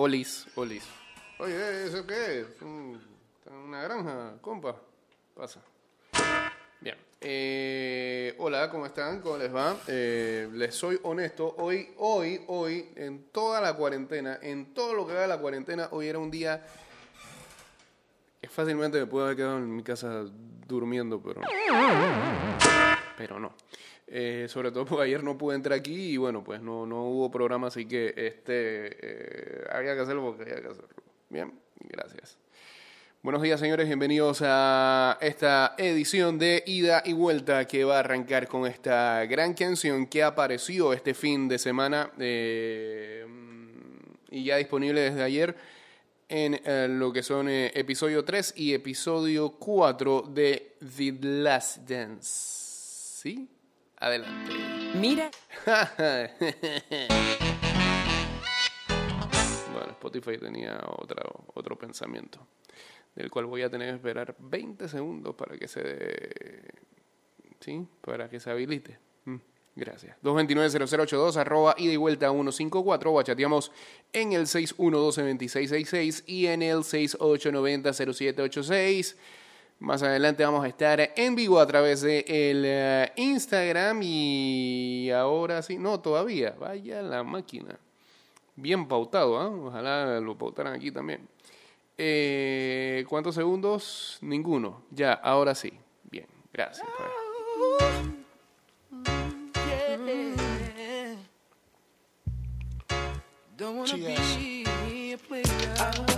Olis, Olis. Oye, ¿eso qué es? Un- ¿Está en una granja, compa? Pasa. Bien. Eh, hola, ¿cómo están? ¿Cómo les va? Eh, les soy honesto. Hoy, hoy, hoy, en toda la cuarentena, en todo lo que va de la cuarentena, hoy era un día que fácilmente me puedo haber quedado en mi casa durmiendo, pero pero no. Eh, sobre todo porque ayer no pude entrar aquí y bueno, pues no, no hubo programa, así que este eh, había que hacerlo porque había que hacerlo. Bien, gracias. Buenos días, señores, bienvenidos a esta edición de Ida y Vuelta que va a arrancar con esta gran canción que apareció este fin de semana eh, y ya disponible desde ayer en lo que son episodio 3 y episodio 4 de The Last Dance. ¿Sí? Adelante. Mira, Bueno, Spotify tenía otra, otro pensamiento, del cual voy a tener que esperar 20 segundos para que se dé- ¿sí? Para que se habilite. Mm, Gracias. 229-0082, arroba ida y vuelta 154, o chateamos en el 612-2666 y en el 6890-0786. Más adelante vamos a estar en vivo a través de el eh, Instagram y ahora sí, no, todavía, vaya la máquina. Bien pautado, ¿ah? Ojalá lo pautaran aquí también. Eh, ¿Cuántos segundos? Ninguno. Ya, ahora sí. Bien, gracias. pues. Don't wanna be a player.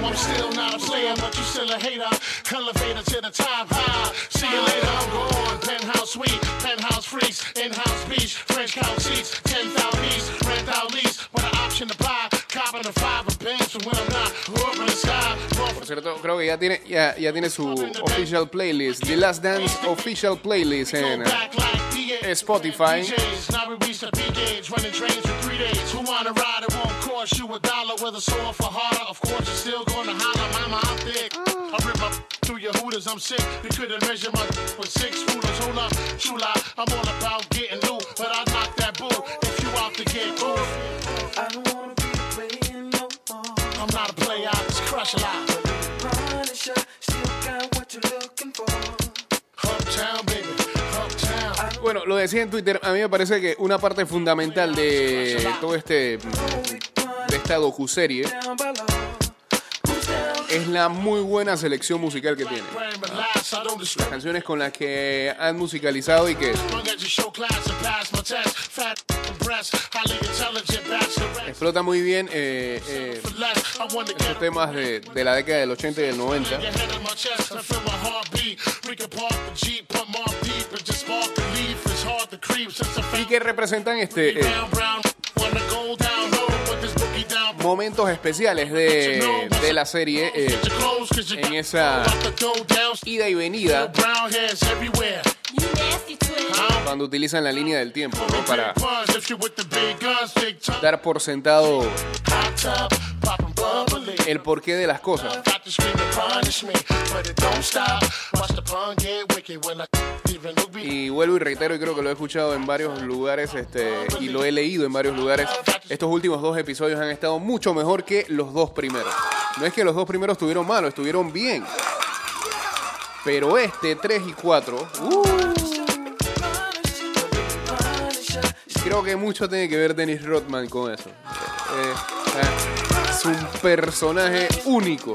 I'm still not a player, but you still a hater. Elevator to the top high. See you later, I'm gone. Penthouse suite, penthouse freaks, in-house beach, French couch seats, 10,000 east, rent out lease, with an option to buy. Copping a five of bands from when I'm not. Up in the sky, cierto, creo que ya tiene, ya, ya tiene su official playlist. The Last Dance official playlist en eh, back like DA. Spotify. DJs, now we reach the P gauge, running trains for three days. Who wanna ride? It won't cost you a dollar. Whether sore for harder, of course you're still gonna holler. Mama, I'm thick. I rip up through your hooters. I'm sick. You couldn't measure my with six rulers. Hold up, chula. I'm all about getting loot, but I knock that boo if you out to get cool. I don't wanna be a player no more. I'm not a player. I just crush a lot. Punisher, still got what you're looking for. Uptown, baby. Uptown. Bueno, lo decía en Twitter, a mí me parece que una parte fundamental de todo este de esta docuserie es la muy buena selección musical que tiene. Discriminate. Canciones con las que han musicalizado y que Explota muy bien eh, eh, estos temas de, de la década del 80 y del 90. your head on my chest and feel my heartbeat. We can park the Jeep, put more deep and just spark the leaf. It's hard to creep since I y que representan este eh, momentos especiales de, de la serie eh, en esa ida y venida Cuando utilizan la línea del tiempo ¿no? para dar por sentado bubbly. el porqué de las cosas. Y vuelvo y reitero, y creo que lo he escuchado en varios lugares este, y lo he leído en varios lugares. Estos últimos dos episodios han estado mucho mejor que los dos primeros. No es que los dos primeros estuvieron malos, estuvieron bien. Pero este, 3 y 4, creo que mucho tiene que ver Dennis Rodman con eso. Eh, eh, es un personaje único.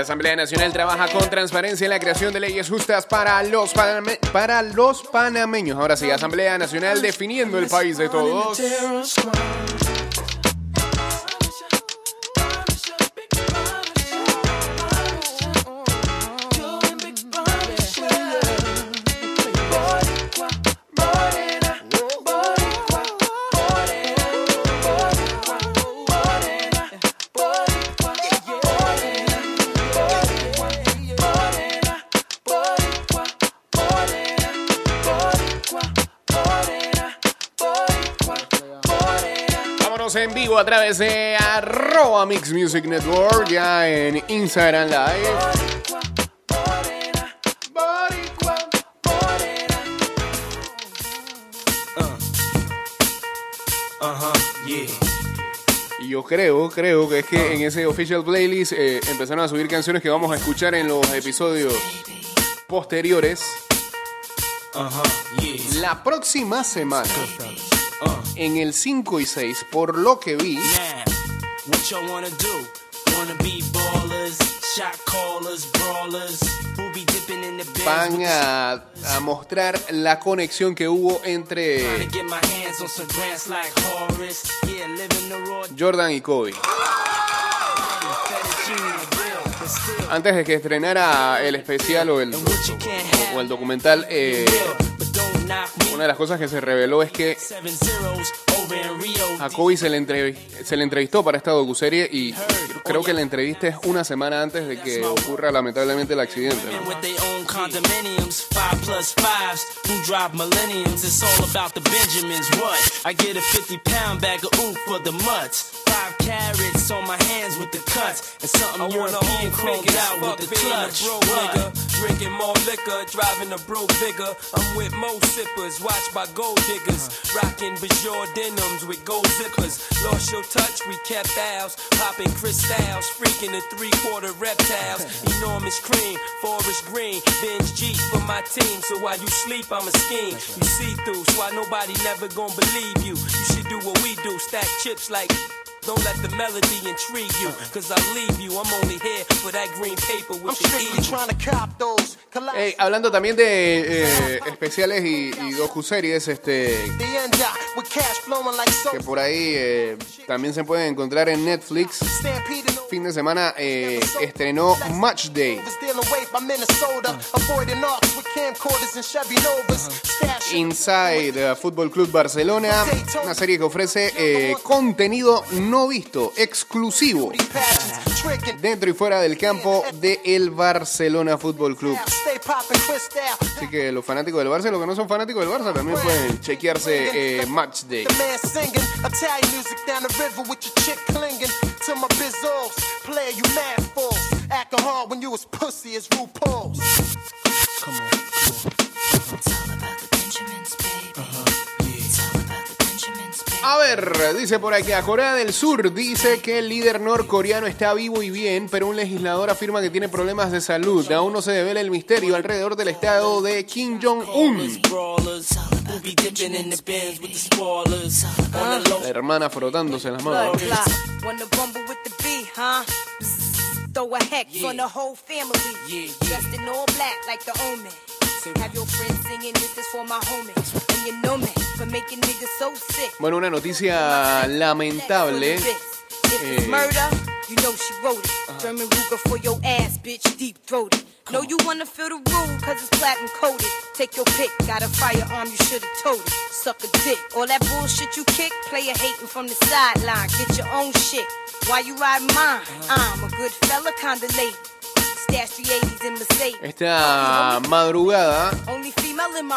La Asamblea Nacional trabaja con transparencia en la creación de leyes justas para los, paname- para los panameños. Ahora sí, Asamblea Nacional definiendo el país de todos. A través de arroba Mix Music Network, ya en Instagram Live. Y yo creo, creo que es que en ese official playlist eh, empezaron a subir canciones que vamos a escuchar en los episodios posteriores. La próxima semana, en el 5 y 6, por lo que vi, van a, a mostrar la conexión que hubo entre Jordan y Kobe. Antes de que estrenara el especial o el, o el documental, eh, una de las cosas que se reveló es que a Kobe se le, entrevistó para esta docuserie y creo que la entrevista es una semana antes de que ocurra lamentablemente el accidente. Women with their own condominiums, five plus fives, who drive millenniums. It's all about the Benjamins. What? I get a 50 pound bag of ooh for the mutts. Five carrots on my hands with the cuts, and something I European chromed out with the clutch. Bro, nigga, drinking more liquor, driving a bro bigger. I'm with mo sippers, watched by gold diggers, rocking Bajor denims with gold zippers. Lost your touch, we kept ours, popping crystals, freaking the three quarter reptiles. Enormous cream, forest green, binge G for my team. So while you sleep, I'm a scheme. You see through, so why nobody never gonna believe you. You should do what we do, stack chips like. Don't let the melody intrigue you, cause I leave you. I'm only here for that green paper with I'm the strictly eagle. trying to cop those. Collapse Ey, hablando también de eh, especiales y, y docuseries, este, que por ahí eh, también se pueden encontrar en Netflix. Fin de semana eh, estrenó Match Day. Inside Football Club Barcelona, una serie que ofrece eh, contenido no visto, exclusivo, dentro y fuera del campo de el Barcelona Fútbol Club. Así que los fanáticos del Barça, los que no son fanáticos del Barça, también pueden chequearse eh, Match Day. The man A ver, dice por aquí, a Corea del Sur dice que el líder norcoreano está vivo y bien, pero un legislador afirma que tiene problemas de salud. Aún no se devela el misterio alrededor del estado de Kim Jong-un. Low La hermana frotándose las manos. Blood clot. Wanna rumble with the beat, huh? Bzzz. Throw a hex Yeah. on the whole family. Yeah, Dressed in all black like the omen. Have your friends singing, this is for my homies. And you know me, for making niggas so sick. Bueno, una noticia lamentable. If Eh. it's murder, you know she wrote it. German Ruger for your ass, bitch, deep throated. Know you wanna feel the rule, cause it's platinum coated. Take your pick, got a firearm, you should've told it. Suck a dick. All that bullshit you kick, player hating from the sideline. Get your own shit. Why you ride mine? I'm a good fella, kinda late. Esta madrugada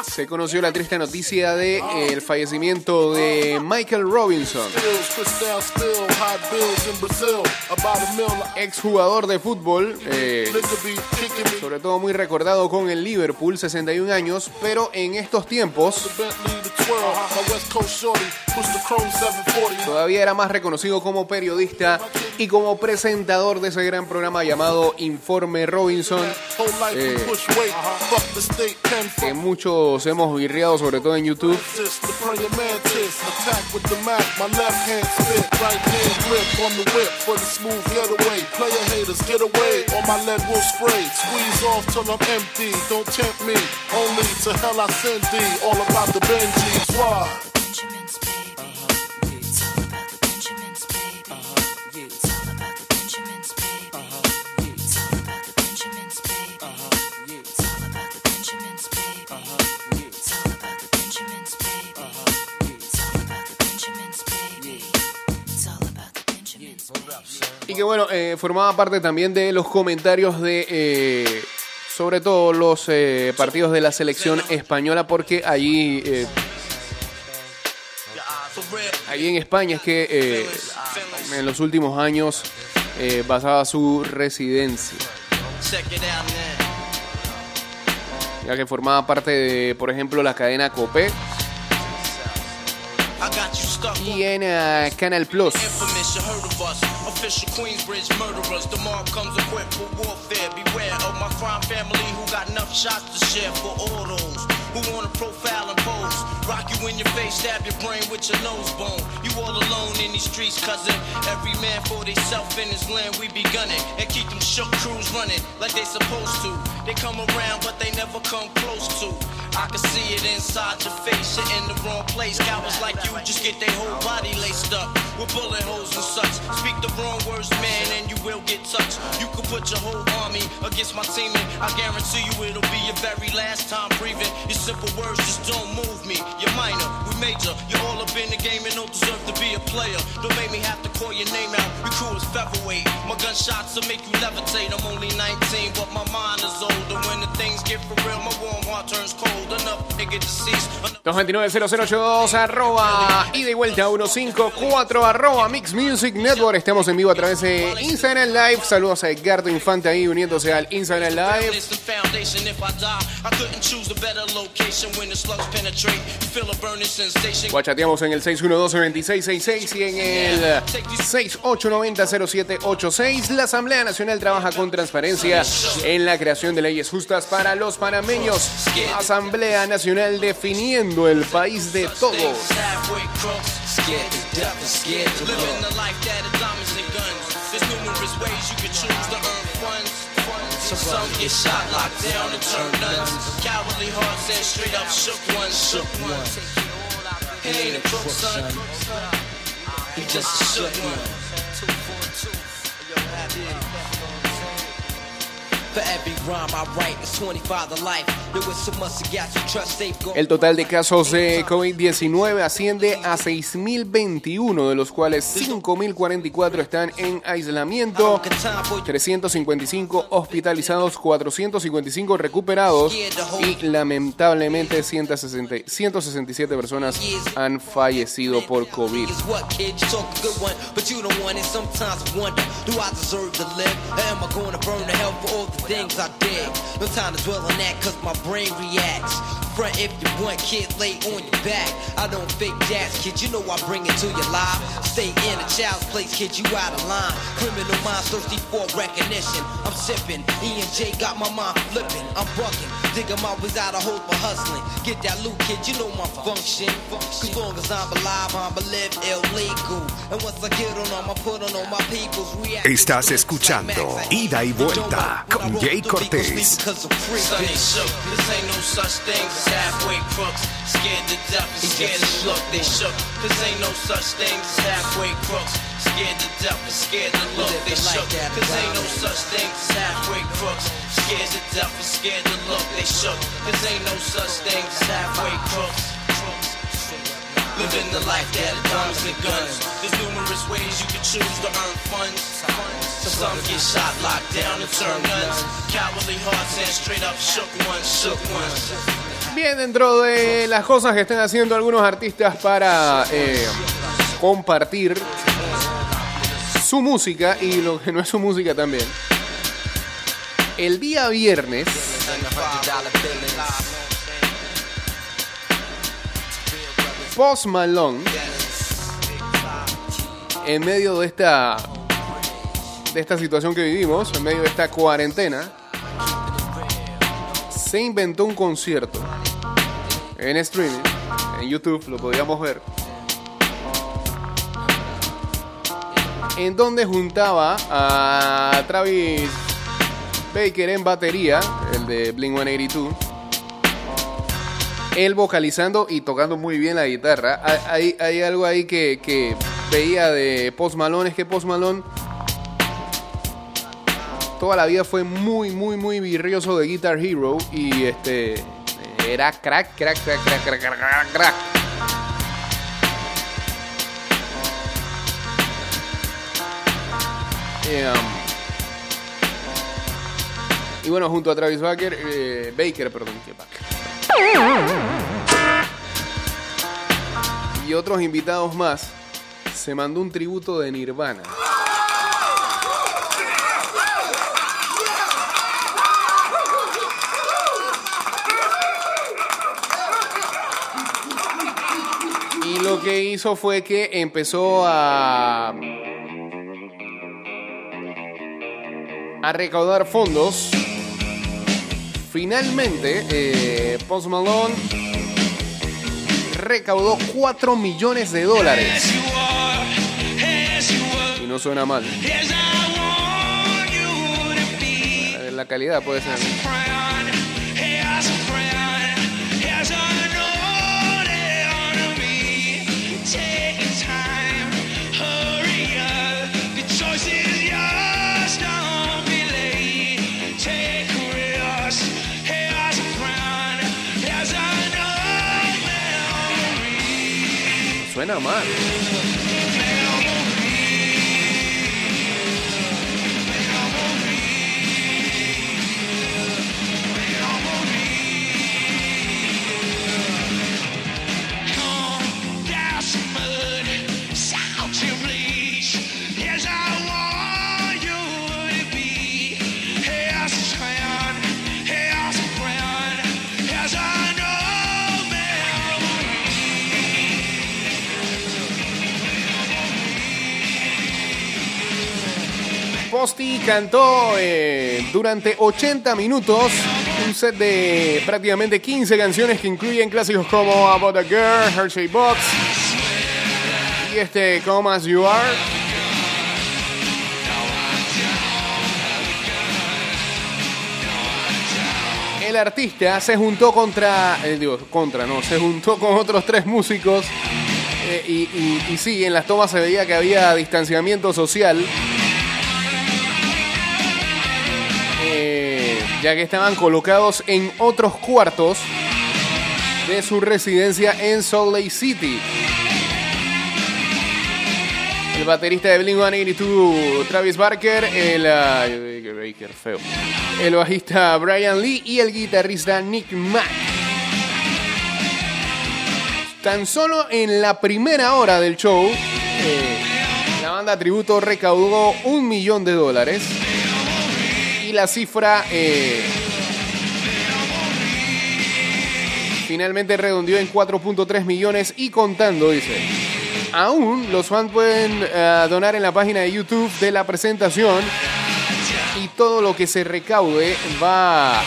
se conoció la triste noticia de eh, el fallecimiento de Michael Robinson, exjugador de fútbol, eh, sobre todo muy recordado con el Liverpool, 61 años, pero en estos tiempos Bentley, the twirl, my West Coast shorty, push the chrome 740. todavía era más reconocido como periodista y como presentador de ese gran programa llamado Informe Robinson, Eh. que muchos hemos virreado, sobre todo en YouTube. Y que bueno, eh, formaba parte también de los comentarios de, eh, sobre todo los eh, partidos de la selección española, porque allí, ahí en España es que en los últimos años basaba su residencia. Ya que formaba parte de, por ejemplo, la cadena Copé y en Canal Plus. Official Queensbridge murderers. Mob comes equipped for warfare. Beware of my crime family who got enough shots to share for all those who wanna profile and pose. Rock you in your face, stab your brain with your nose bone. You all alone in these streets, cousin. Every man for theyself in his land, we be gunning. And keep them shook crews running like they supposed to. They come around, but they never come close to. I can see it inside your face, you're in the wrong place. Cowards like you just get their whole body laced up with bullet holes and such. Speak the wrong words, man, and you will get touched. You could put your whole army against my team, and I guarantee you it'll be your very last time breathing. Your simple words just don't move me. You're minor, we major. You're all up in the game and don't deserve to be a player. Don't make me have to call your name out. Your crew is featherweight. My gunshots will make you levitate. I'm only 19, but my mind is older. When the things get for real, my warm heart turns cold. Enough nigga deceased. Enough 229-0082, arroba y vuelta 154, arroba Mix Music Network. Estamos en vivo a través de Instagram Live. Saludos a Edgardo Infante ahí uniéndose al Instagram Live. Guachateamos en el 612-2666 y en el 6890-0786. La Asamblea Nacional trabaja con transparencia en la creación de leyes justas para los panameños. Asamblea Nacional definiendo el país de todos. Halfway crooks. Scared to death and scared to Living the life that is diamonds ways you can choose to earn funds. Some, some get shot, locked down, and turn nuns. Cowardly hearts and straight up shook ones. Shook ones. He ain't a crook, son. He just a shook ah, one. El total de casos de COVID-19 asciende a 6.021, de los cuales 5.044 están en aislamiento, 355 hospitalizados, 455 recuperados y lamentablemente 160 167 personas han fallecido por COVID. Things I did? No time to dwell on that, cause my brain reacts. Front if you want, kid, lay on your back. I don't fake jazz, kid, you know I bring it to your life. Stay in a child's place, kid, you out of line. Criminal minds thirsty for recognition. I'm sipping, E and J got my mind flipping. I'm bucking, digging my ways out of hope for hustling. Get that loot, kid, you know my function. Cause long as I'm alive, I'm live illegal. And once I get on, I'ma put on all my people's react. Estás escuchando Ida y Vuelta con Jay Cortés. Sonny shook. This ain't no such thing as halfway crooks. Scared to death and scared to look. They shook. This ain't no such thing as halfway crooks. Scared to death and scared to look. They shook. This ain't no such thing as halfway crooks. Scared to death and scared to look. They shook. This ain't no such thing as halfway crooks. Living the life that diamonds and guns. There's numerous ways you can choose to earn funds. So some get shot, locked down, and turn guns. Cowardly hearts and straight up shook ones, shook ones. Bien, dentro de las cosas que están haciendo algunos artistas para eh, compartir su música y lo que no es su música también. El día viernes Post Malone en medio de esta de esta situación que vivimos, en medio de esta cuarentena, se inventó un concierto en streaming, en YouTube, lo podíamos ver, en donde juntaba a Travis Baker en batería, el de Blink 182, él vocalizando y tocando muy bien la guitarra. Hay, algo ahí que, que veía de Post Malone, es que Post Malone toda la vida fue muy, muy, muy virrioso de Guitar Hero y este era crack, crack, crack, crack, crack, crack, crack, Eh, um, y bueno, junto a Travis Baker, eh, Baker, perdón, que Baker. Y otros invitados más, se mandó un tributo de Nirvana. Y lo que hizo fue que empezó a a recaudar fondos. Finalmente, eh, Post Malone recaudó 4 millones de dólares. Y no suena mal. La calidad puede ser. Suena mal. Cantó eh, durante 80 minutos un set de prácticamente 15 canciones que incluyen clásicos como About a Girl, Hershey Box y este Come As You Are. El artista se juntó contra, eh, digo, contra, no, se juntó con otros tres músicos eh, y sí, en las tomas se veía que había distanciamiento social. Ya que estaban colocados en otros cuartos de su residencia en Salt Lake City. El baterista de Blink-182, Travis Barker, el, ah, feo. el bajista Brian Lee y el guitarrista Nick Mack. Tan solo en la primera hora del show, eh, la banda tributo recaudó un millón de dólares la cifra eh, finalmente redondeó en 4.3 millones y contando, dice. Aún los fans pueden eh, donar en la página de YouTube de la presentación y todo lo que se recaude va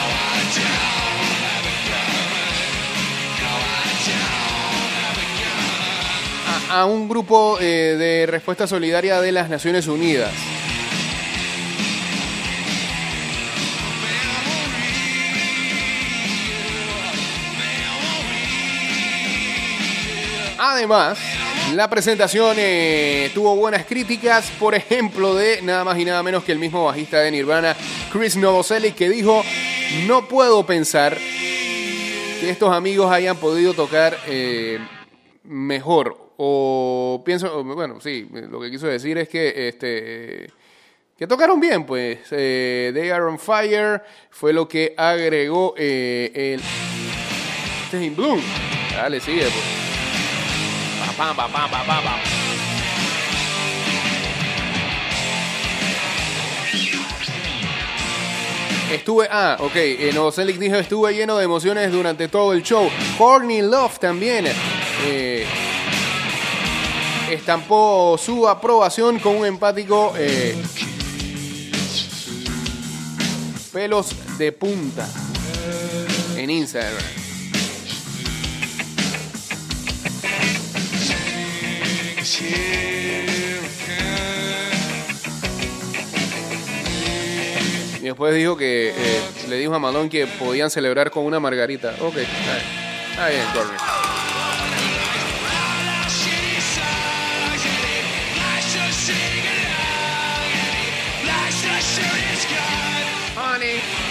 a, un grupo eh, de respuesta solidaria de las Naciones Unidas. Además, la presentación eh, tuvo buenas críticas, por ejemplo, de nada más y nada menos que el mismo bajista de Nirvana, Chris Novoselic, que dijo, no puedo pensar que estos amigos hayan podido tocar eh, mejor. O pienso, bueno, sí, lo que quiso decir es que este que tocaron bien, pues. Eh, They Are on Fire fue lo que agregó eh, el. Este es Bloom. Dale, sigue, pues. Estuve, ah, ok, eh, Novoselic dijo, estuve lleno de emociones durante todo el show. Courtney Love también eh, estampó su aprobación con un empático eh, pelos de punta en Instagram. Y después dijo que eh, le dijo a Malone que podían celebrar con una margarita. Ok, está bien. Honey.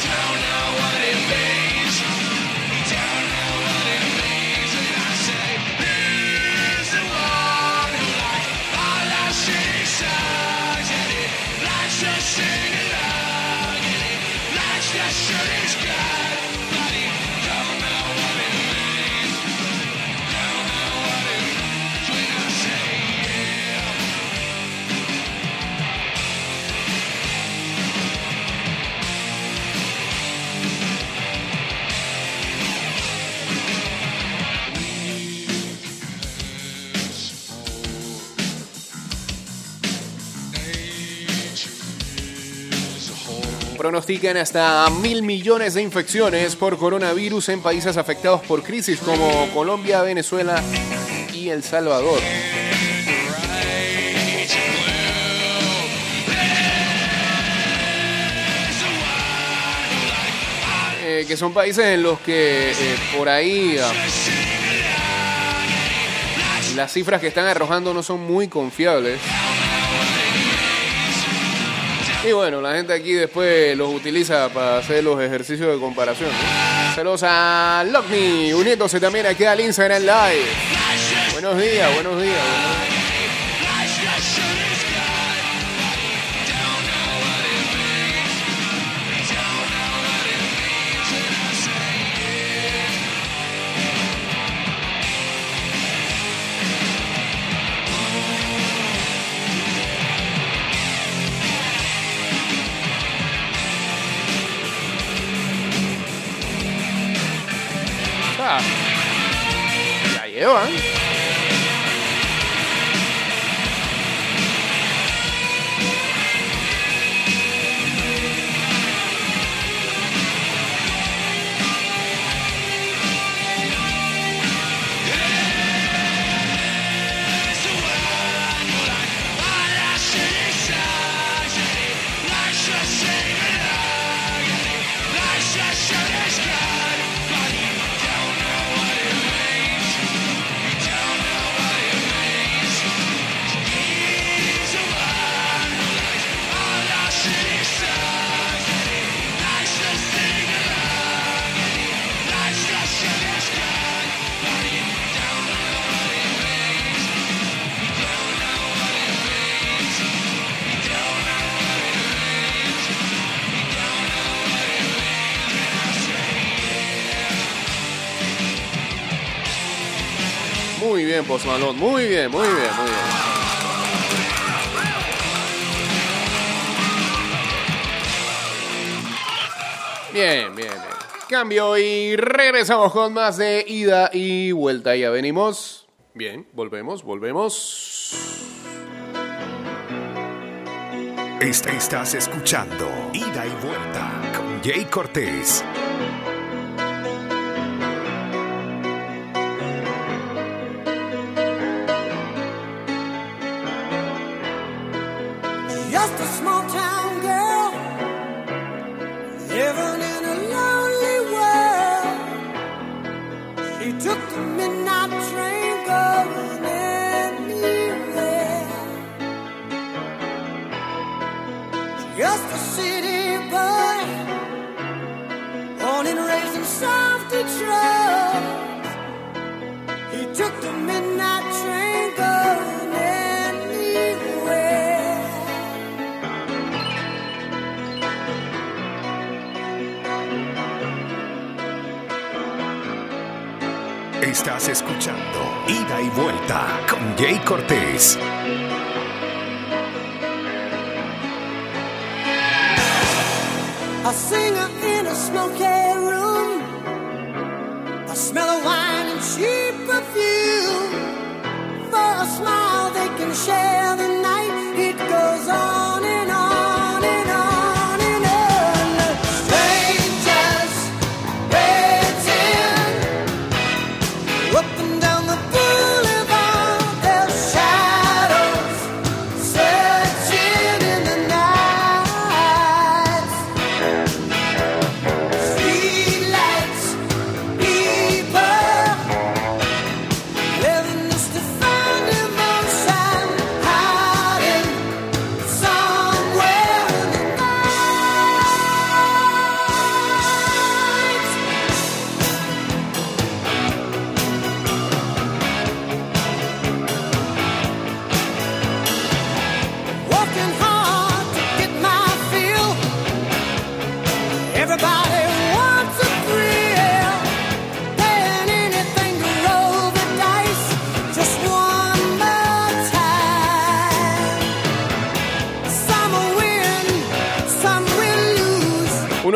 Pronostican hasta mil millones de infecciones por coronavirus en países afectados por crisis como Colombia, Venezuela y El Salvador. Eh, que son países en los que eh, por ahí ah, las cifras que están arrojando no son muy confiables. Y bueno, la gente aquí después los utiliza para hacer los ejercicios de comparación. Saludos a Lockney, uniéndose también aquí al Instagram Live. Buenos días, buenos días. buenos días. Post Malone. Muy bien, muy bien, muy bien. Bien, bien, bien. Cambio y regresamos con más de ida y vuelta. Ya venimos. Bien, volvemos, volvemos. Estás escuchando Ida y Vuelta con Jay Cortés. Estás escuchando Ida y Vuelta con Jay Cortés. A singer in a smoky room. A smell of wine and cheap perfume. For a smile they can share the night.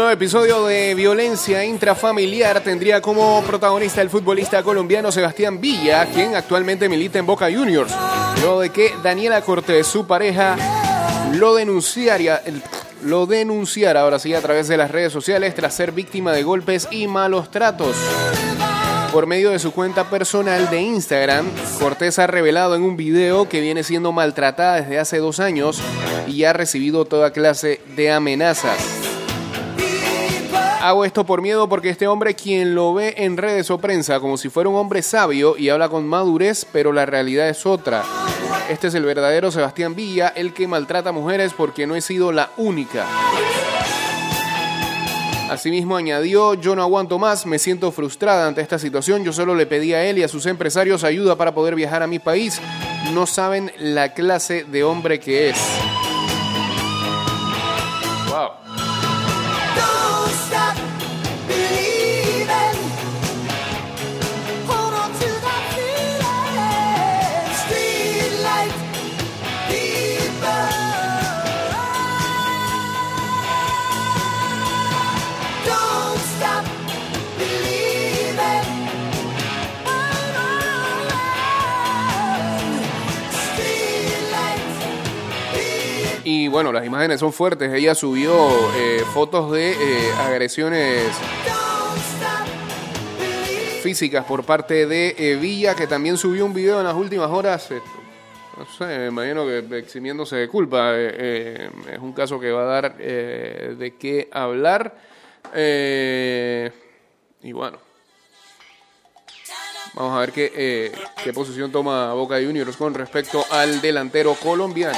Nuevo episodio de violencia intrafamiliar tendría como protagonista el futbolista colombiano Sebastián Villa, quien actualmente milita en Boca Juniors. Luego de que Daniela Cortés, su pareja, lo denunciaría, lo denunciara ahora sí a través de las redes sociales tras ser víctima de golpes y malos tratos. Por medio de su cuenta personal de Instagram, Cortés ha revelado en un video que viene siendo maltratada desde hace dos años y ha recibido toda clase de amenazas. Hago esto por miedo porque este hombre quien lo ve en redes o prensa como si fuera un hombre sabio y habla con madurez, pero la realidad es otra. Este es el verdadero Sebastián Villa, el que maltrata mujeres porque no he sido la única. Asimismo añadió, yo no aguanto más, me siento frustrada ante esta situación, yo solo le pedí a él y a sus empresarios ayuda para poder viajar a mi país, no saben la clase de hombre que es. Bueno, las imágenes son fuertes. Ella subió eh, fotos de eh, agresiones físicas por parte de eh, Villa, que también subió un video en las últimas horas. eh, no sé, me imagino que eximiéndose de culpa. eh, eh, es un caso que va a dar eh, de qué hablar. Eh, y bueno. Vamos a ver qué, eh, qué posición toma Boca Juniors con respecto al delantero colombiano.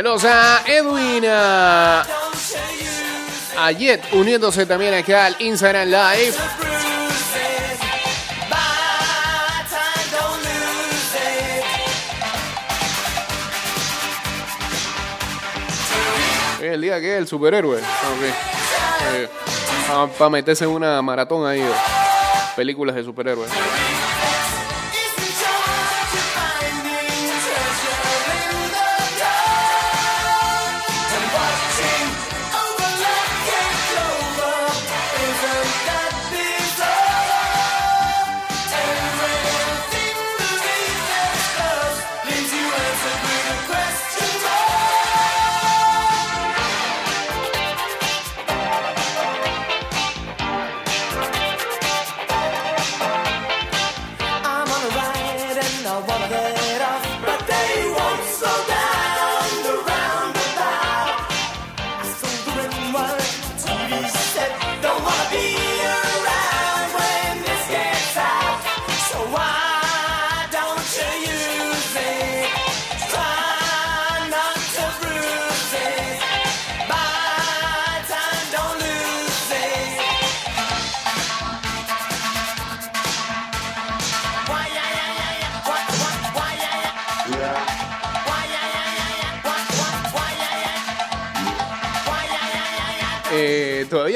Saludos a Edwin, a, Don't you use a Jet, uniéndose también acá al Instagram Live. el día que es el superhéroe. Para meterse en una maratón ahí de películas de superhéroes.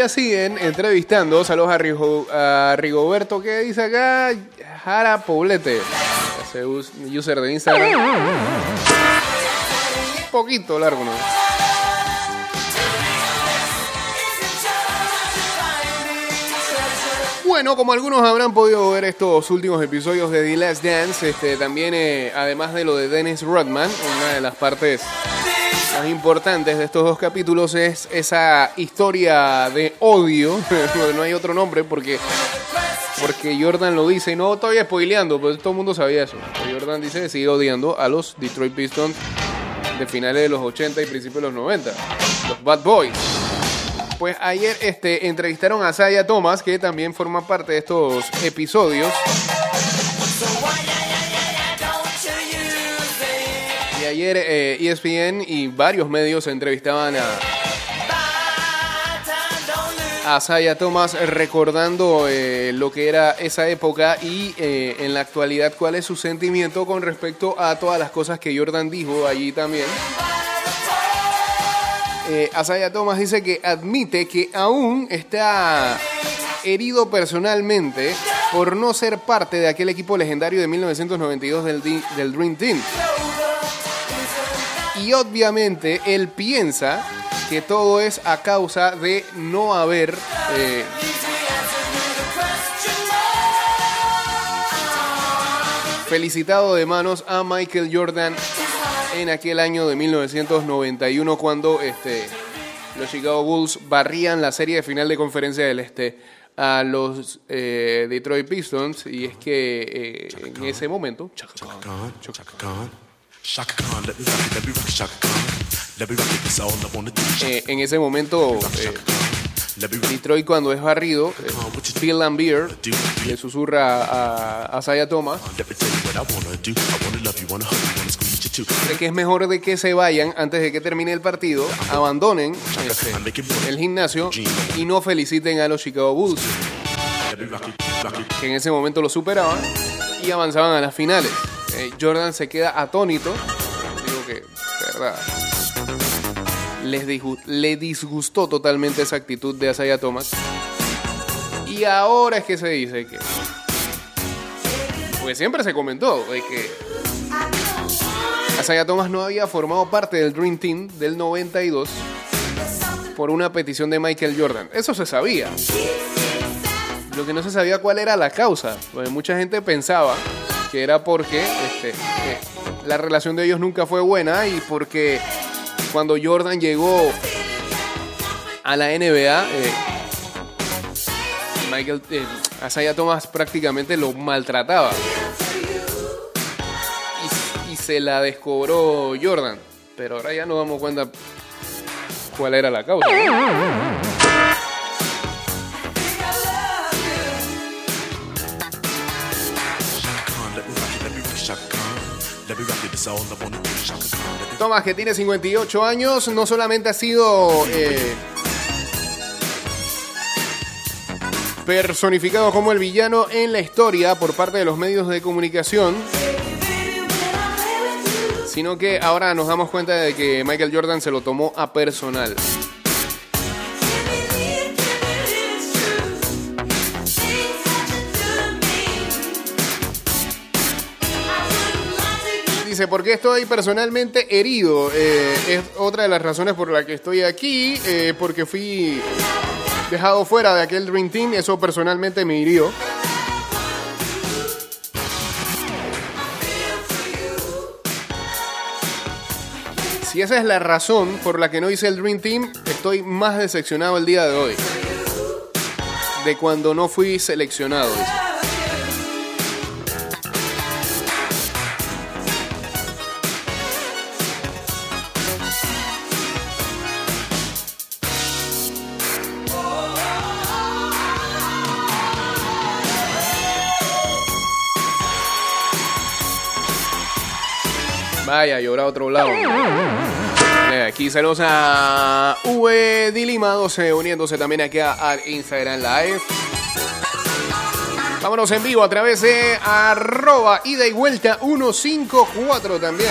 Siguen entrevistando. Saludos a, Rigo- a Rigoberto, que dice acá? Jara Poblete. De Instagram. Un poquito largo, ¿no? Bueno, como algunos habrán podido ver estos últimos episodios de The Last Dance, este, también, eh, además de lo de Dennis Rodman, una de las partes más importantes de estos dos capítulos es esa historia de odio, no hay otro nombre porque, porque Jordan lo dice, y no estoy spoileando, pero todo el mundo sabía eso. Jordan dice que sigue odiando a los Detroit Pistons de finales de los 80 y principios de los 90, los Bad Boys. Pues ayer este, entrevistaron a Saya Thomas, que también forma parte de estos episodios. Ayer eh, ESPN y varios medios entrevistaban a, a Saya Thomas recordando eh, lo que era esa época y eh, en la actualidad cuál es su sentimiento con respecto a todas las cosas que Jordan dijo allí también. Asaya Thomas dice que admite que aún está herido personalmente por no ser parte de aquel equipo legendario de 1992 del, Di- del Dream Team. Y obviamente él piensa que todo es a causa de no haber eh, felicitado de manos a Michael Jordan en aquel año de 1991 cuando este, los Chicago Bulls barrían la serie de final de conferencia del Este a los eh, Detroit Pistons. Y es que eh, en ese momento Eh, en ese momento eh. Detroit cuando es barrido eh, Phil Lambier le susurra a, a Isaiah Thomas. De que es mejor de que se vayan antes de que termine el partido, abandonen este, el gimnasio y no feliciten a los Chicago Bulls, que en ese momento lo superaban y avanzaban a las finales. Eh, Jordan se queda atónito, digo que, verdad, les le disgustó totalmente esa actitud de Asaya Thomas. Y ahora es que se dice que, pues siempre se comentó de que Asaya Thomas no había formado parte del Dream Team del 92 por una petición de Michael Jordan. Eso se sabía. Lo que no se sabía cuál era la causa. Pues mucha gente pensaba que era porque este, la relación de ellos nunca fue buena y porque cuando Jordan llegó a la NBA, eh, Michael eh, Isaiah Thomas prácticamente lo maltrataba. Y, y se la descobró Jordan. Pero ahora ya nos damos cuenta cuál era la causa. Thomas, que tiene 58 años, no solamente ha sido eh, personificado como el villano en la historia por parte de los medios de comunicación, sino que ahora nos damos cuenta de que Michael Jordan se lo tomó a personal. Dice, ¿por qué estoy personalmente herido? Eh, es otra de las razones por la que estoy aquí, eh, porque fui dejado fuera de aquel Dream Team, eso personalmente me hirió. Si esa es la razón por la que no hice el Dream Team, estoy más decepcionado el día de hoy. De cuando no fui seleccionado. dice. Vaya, llora a otro lado. Eh, Aquí saludos a V Dilima 12 uniéndose también aquí a, a Instagram Live. Vámonos en vivo a través de arroba ida y vuelta 154 también.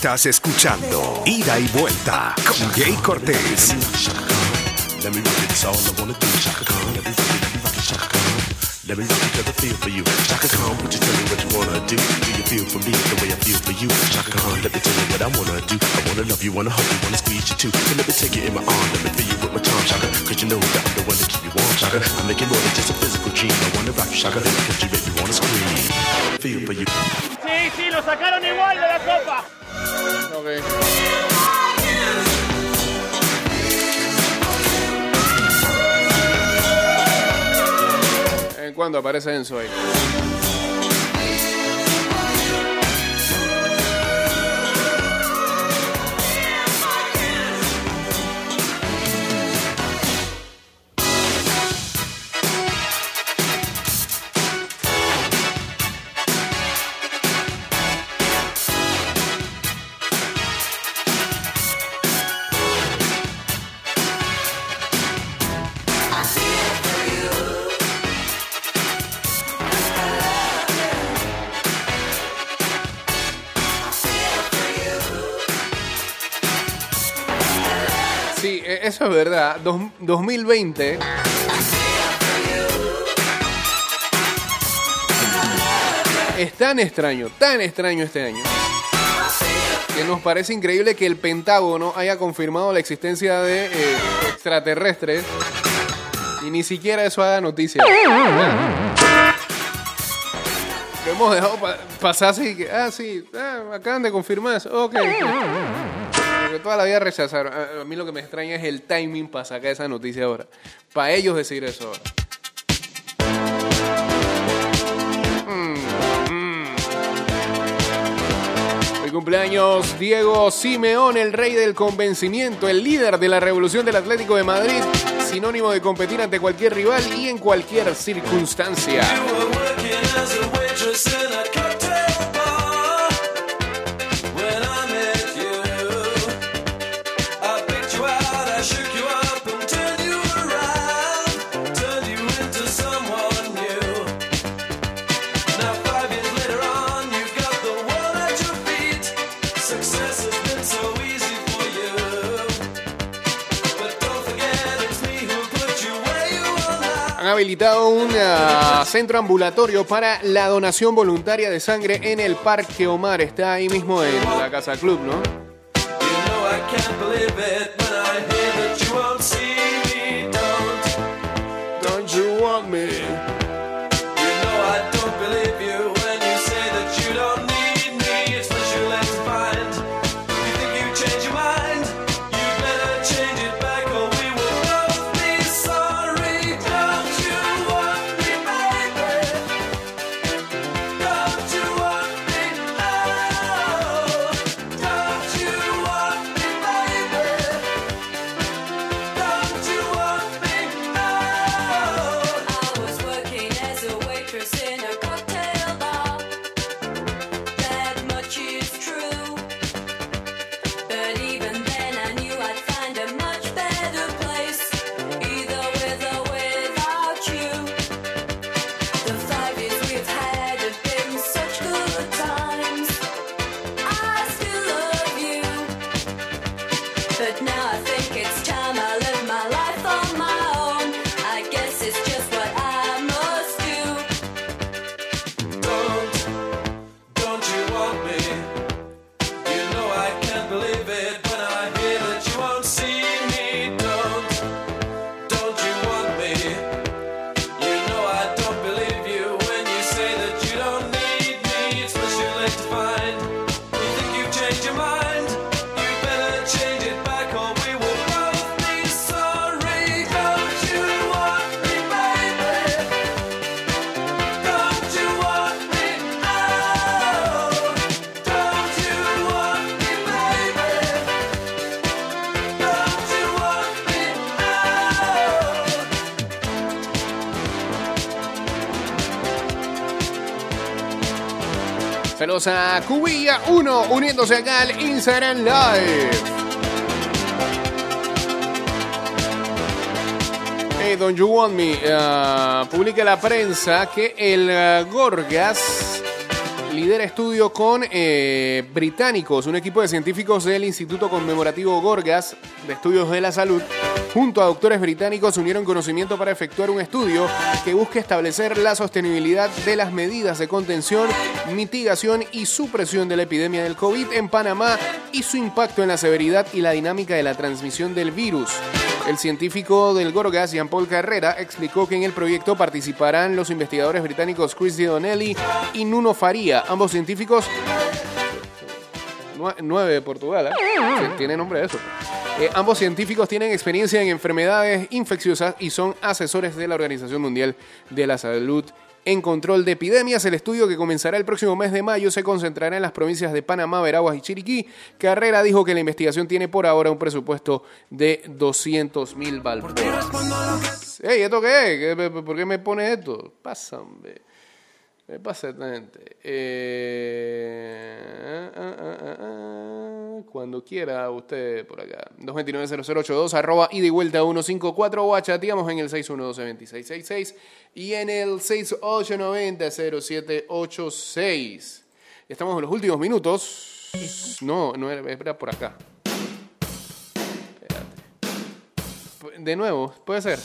Estás escuchando Ida y Vuelta con Jay Cortés. Let me rock it, all I it, it, I feel for you. Shaka Khan, would you tell me what you wanna do? Do you feel for me the way I feel for you? Shaka Khan, let me tell you what I wanna do. I wanna love you, wanna hug you, wanna squeeze you too. So let me take you in my arm, let me feel you with my charm, Shaka. Cause you know that I'm the one to keep you warm, Shaka. I'm making more than just a physical dream. I wanna rock you, Shaka, because you make me wanna scream. Feel for you. Sí, sí, lo sacaron igual de la copa. ¿En cuándo aparece Enzo ahí? Sí, e- eso es verdad. Dos- 2020. Es tan extraño, tan extraño este año. Que nos parece increíble que el Pentágono haya confirmado la existencia de eh, extraterrestres y ni siquiera eso haga noticia. Lo hemos dejado pa- pasar así que, ah, sí, ah, acaban de confirmar. Ok. Porque toda la vida rechazaron. A a mí lo que me extraña es el timing para sacar esa noticia ahora. Para ellos decir eso ahora. Mm, mm. Cumpleaños Diego Simeón, el rey del convencimiento, el líder de la revolución del Atlético de Madrid, sinónimo de competir ante cualquier rival y en cualquier circunstancia. Habilitado un ah, centro ambulatorio para la donación voluntaria de sangre en el Parque Omar. Está ahí mismo en la Casa Club, ¿no? Saludos a Cubilla 1 uniéndose acá al Instagram Live. Hey, Don't You Want Me. ah, publica la prensa que el ah, Gorgas lidera estudio con eh, británicos, un equipo de científicos del Instituto Conmemorativo Gorgas de Estudios de la Salud, junto a doctores británicos, unieron conocimiento para efectuar un estudio que busca establecer la sostenibilidad de las medidas de contención, mitigación y supresión de la epidemia del COVID en Panamá y su impacto en la severidad y la dinámica de la transmisión del virus. El científico del Gorgas, Jean-Paul Carrera, explicó que en el proyecto participarán los investigadores británicos Chris Donnelly y Nuno Faría, ambos científicos nue- nueve de Portugal, ¿eh? Tiene nombre de eso. Eh, ambos científicos tienen experiencia en enfermedades infecciosas y son asesores de la Organización Mundial de la Salud en control de epidemias. El estudio que comenzará el próximo mes de mayo se concentrará en las provincias de Panamá, Veraguas y Chiriquí. Carrera dijo que la investigación tiene por ahora un presupuesto de 200 mil balboas. Ey, ¿esto qué ¿Por qué me pone esto? Pasa, hombre. Me pasa. Eh, ah, ah, ah, ah, cuando quiera usted por acá. 229-0082 arroba y vuelta 154 o chateamos en el 612-2666 y en el 6890-0786. Estamos en los últimos minutos. No, no era, era por acá. Espérate. De nuevo, puede ser.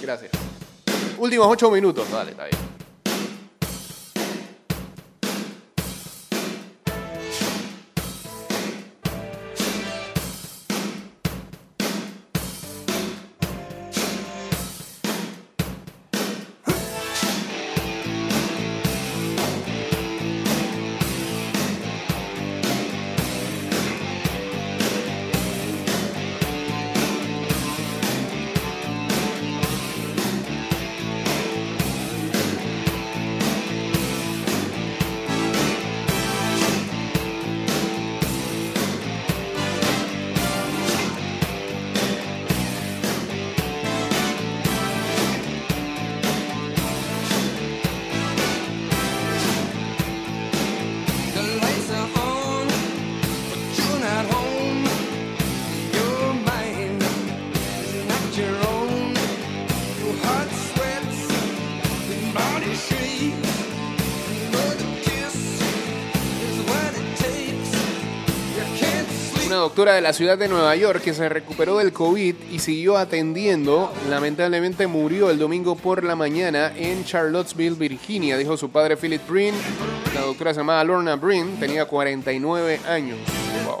Gracias. Últimos ocho minutos. Dale, está bien. Doctora de la ciudad de Nueva York que se recuperó del COVID y siguió atendiendo, lamentablemente murió el domingo por la mañana en Charlottesville, Virginia, dijo su padre Philip Brin. La doctora se llamaba Lorna Brin, tenía 49 años. Wow.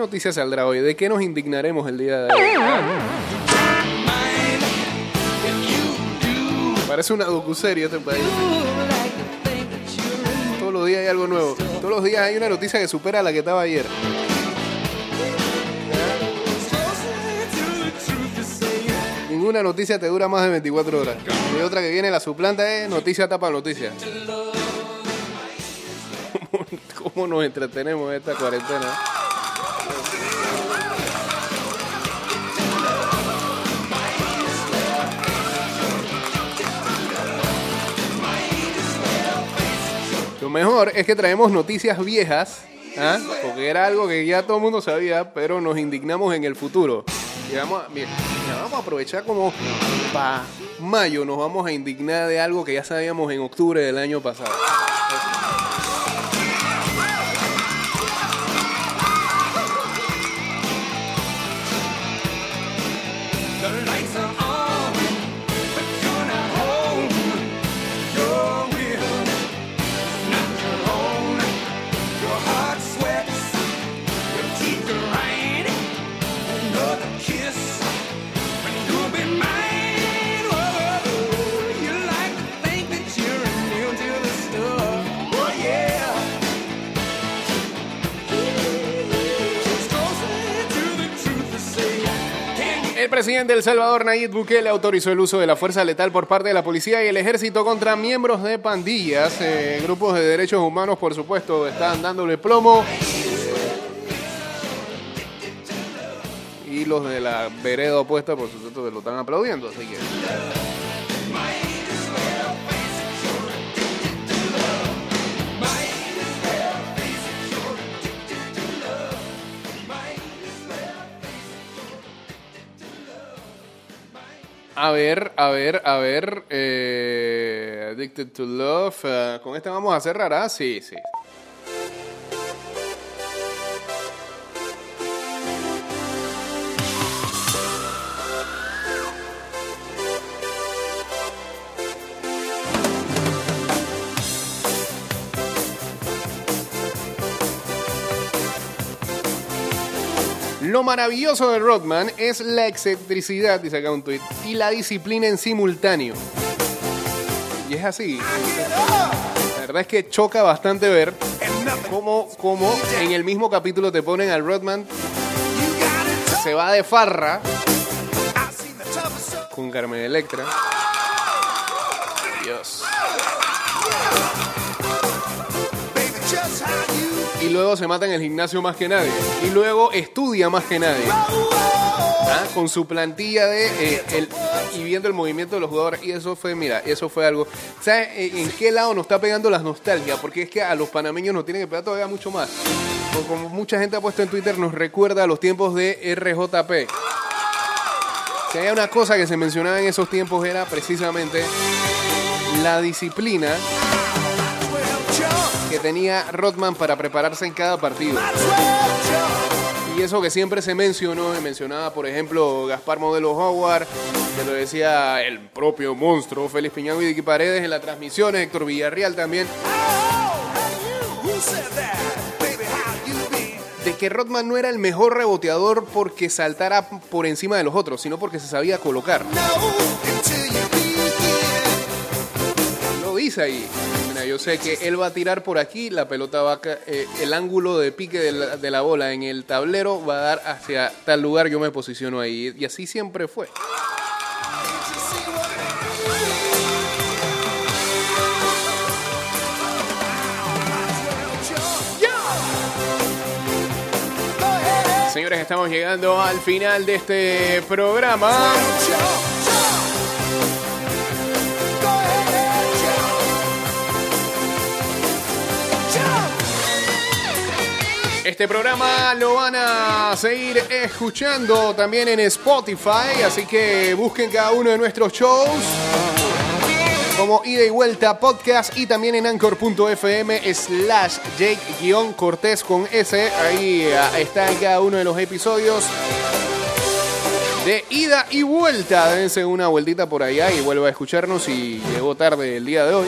noticia saldrá hoy? ¿De qué nos indignaremos el día de hoy? Parece una docuserie este país. Todos los días hay algo nuevo. Todos los días hay una noticia que supera a la que estaba ayer. Ninguna noticia te dura más de 24 horas. Y otra que viene, la suplanta es noticia tapa noticia. ¿Cómo, cómo nos entretenemos en esta cuarentena? Lo mejor es que traemos noticias viejas, ¿ah? porque era algo que ya todo el mundo sabía, pero nos indignamos en el futuro. Vamos a, vamos a aprovechar como para mayo nos vamos a indignar de algo que ya sabíamos en octubre del año pasado. Presidente de El Salvador, Nayib Bukele, autorizó el uso de la fuerza letal por parte de la policía y el ejército contra miembros de pandillas. Eh, grupos de derechos humanos, por supuesto, están dándole plomo. Y los de la vereda opuesta, por supuesto, que lo están aplaudiendo. Así que. A ver, a ver, a ver. eh, Addicted to Love. eh, con este vamos a cerrar, ¿ah? Sí, sí. Lo maravilloso de Rodman es la excentricidad, dice acá un tweet, y la disciplina en simultáneo. Y es así. La verdad es que choca bastante ver cómo, cómo en el mismo capítulo te ponen al Rodman se va de farra con Carmen Electra. Luego se mata en el gimnasio más que nadie. Y luego estudia más que nadie. ¿Ah? Con su plantilla de eh, y viendo el movimiento de los jugadores. Y eso fue, mira, eso fue algo. ¿Sabes en en qué lado nos está pegando las nostalgias? Porque es que a los panameños nos tienen que pegar todavía mucho más. Como mucha gente ha puesto en Twitter, nos recuerda a los tiempos de RJP. Si hay una cosa que se mencionaba en esos tiempos era precisamente la disciplina que tenía Rodman para prepararse en cada partido. Y eso que siempre se mencionó, y mencionaba por ejemplo Gaspar Modelo Howard, que lo decía el propio monstruo, Félix Piñán y Vicky Paredes en las transmisiones, Héctor Villarreal también, de que Rodman no era el mejor reboteador porque saltara por encima de los otros, sino porque se sabía colocar. Lo dice ahí. Mira, yo sé que él va a tirar por aquí, la pelota va a eh, el ángulo de pique de la, de la bola en el tablero va a dar hacia tal lugar, yo me posiciono ahí. Y así siempre fue. Señores, estamos llegando al final de este programa. Este programa lo van a seguir escuchando también en Spotify, así que busquen cada uno de nuestros shows como Ida y Vuelta Podcast y también en anchor.fm slash Jake-Cortés con S. Ahí ah, está en cada uno de los episodios de Ida y Vuelta. Dense una vueltita por allá y vuelva a escucharnos si llegó tarde el día de hoy.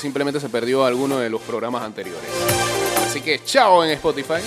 Simplemente se perdió alguno de los programas anteriores. Así que chao en Spotify.